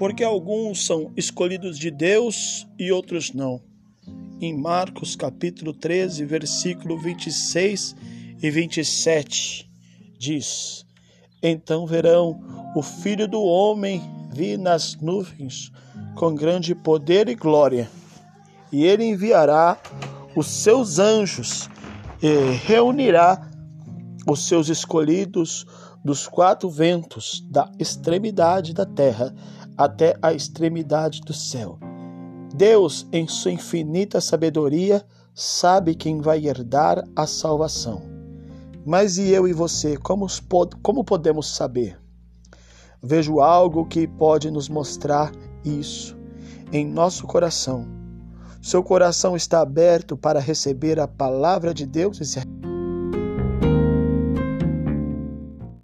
porque alguns são escolhidos de Deus e outros não. Em Marcos capítulo 13, versículo 26 e 27, diz: Então verão o Filho do Homem vir nas nuvens com grande poder e glória, e ele enviará os seus anjos e reunirá os seus escolhidos dos quatro ventos, da extremidade da terra até a extremidade do céu. Deus, em sua infinita sabedoria, sabe quem vai herdar a salvação. Mas e eu e você, como, como podemos saber? Vejo algo que pode nos mostrar isso em nosso coração. Seu coração está aberto para receber a palavra de Deus?